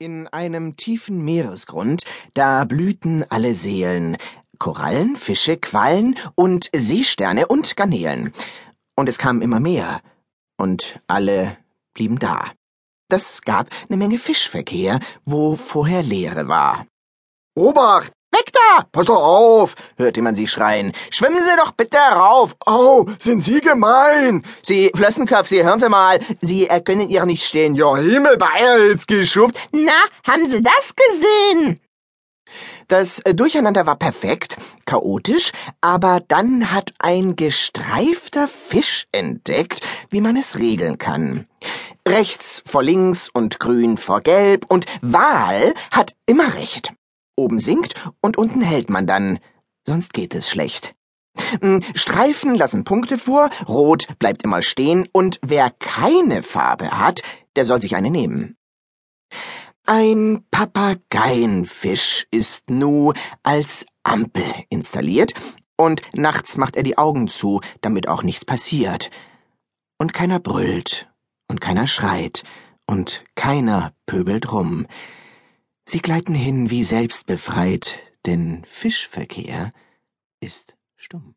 In einem tiefen Meeresgrund, da blühten alle Seelen, Korallen, Fische, Quallen und Seesterne und Garnelen. Und es kamen immer mehr, und alle blieben da. Das gab eine Menge Fischverkehr, wo vorher Leere war. Obacht! Da! Pass doch auf! hörte man sie schreien. Schwimmen Sie doch bitte rauf! Au, sind Sie gemein! Sie, Flössenkopf, Sie hören Sie mal, Sie äh, können ihr nicht stehen. Ja, Himmelbeils geschubbt! Na, haben Sie das gesehen? Das äh, Durcheinander war perfekt, chaotisch, aber dann hat ein gestreifter Fisch entdeckt, wie man es regeln kann. Rechts vor links und grün vor gelb und Wahl hat immer recht. Oben sinkt und unten hält man dann, sonst geht es schlecht. Hm, Streifen lassen Punkte vor, Rot bleibt immer stehen und wer keine Farbe hat, der soll sich eine nehmen. Ein Papageienfisch ist nu als Ampel installiert und nachts macht er die Augen zu, damit auch nichts passiert. Und keiner brüllt und keiner schreit und keiner pöbelt rum. Sie gleiten hin wie selbstbefreit, denn Fischverkehr ist stumm.